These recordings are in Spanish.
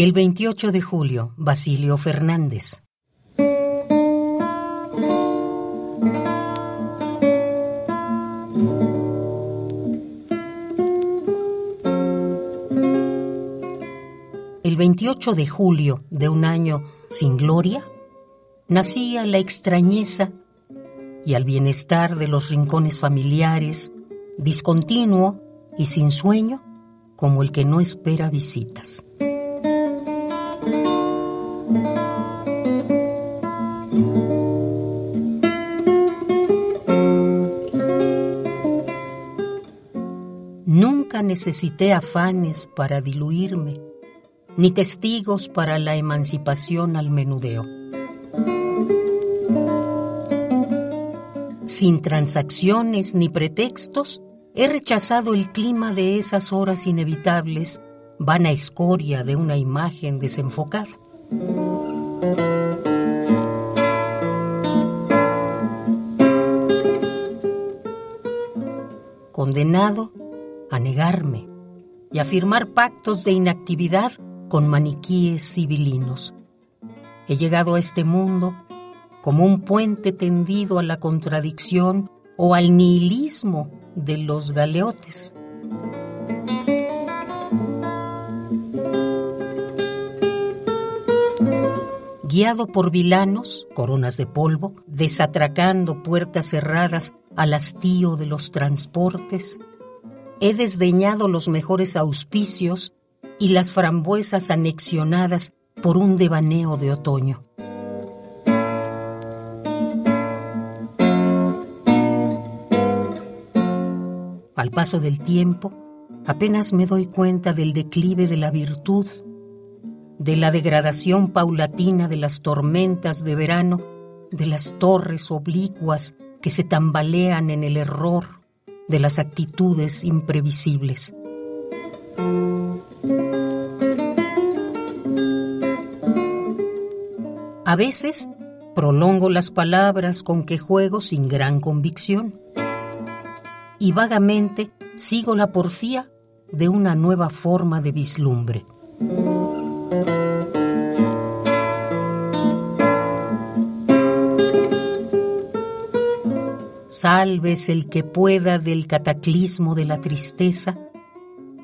El 28 de julio, Basilio Fernández. El 28 de julio de un año sin gloria, nacía la extrañeza y al bienestar de los rincones familiares, discontinuo y sin sueño, como el que no espera visitas. Necesité afanes para diluirme, ni testigos para la emancipación al menudeo. Sin transacciones ni pretextos, he rechazado el clima de esas horas inevitables, vana escoria de una imagen desenfocada. Condenado a negarme y a firmar pactos de inactividad con maniquíes civilinos. He llegado a este mundo como un puente tendido a la contradicción o al nihilismo de los galeotes. Guiado por vilanos, coronas de polvo, desatracando puertas cerradas al hastío de los transportes, he desdeñado los mejores auspicios y las frambuesas anexionadas por un devaneo de otoño. Al paso del tiempo, apenas me doy cuenta del declive de la virtud, de la degradación paulatina de las tormentas de verano, de las torres oblicuas que se tambalean en el error, de las actitudes imprevisibles. A veces prolongo las palabras con que juego sin gran convicción y vagamente sigo la porfía de una nueva forma de vislumbre. Salves el que pueda del cataclismo de la tristeza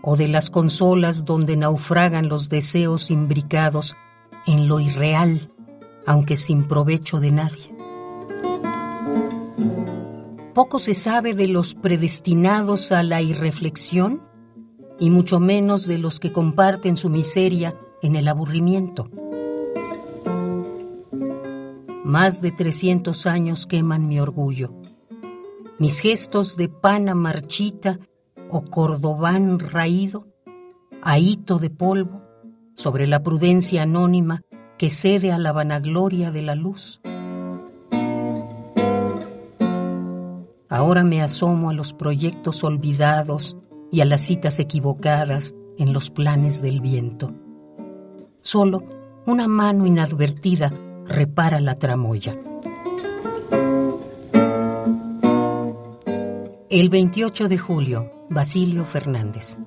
o de las consolas donde naufragan los deseos imbricados en lo irreal, aunque sin provecho de nadie. Poco se sabe de los predestinados a la irreflexión y mucho menos de los que comparten su miseria en el aburrimiento. Más de 300 años queman mi orgullo. Mis gestos de pana marchita o cordobán raído, ahito de polvo, sobre la prudencia anónima que cede a la vanagloria de la luz. Ahora me asomo a los proyectos olvidados y a las citas equivocadas en los planes del viento. Solo una mano inadvertida repara la tramoya. El 28 de julio, Basilio Fernández.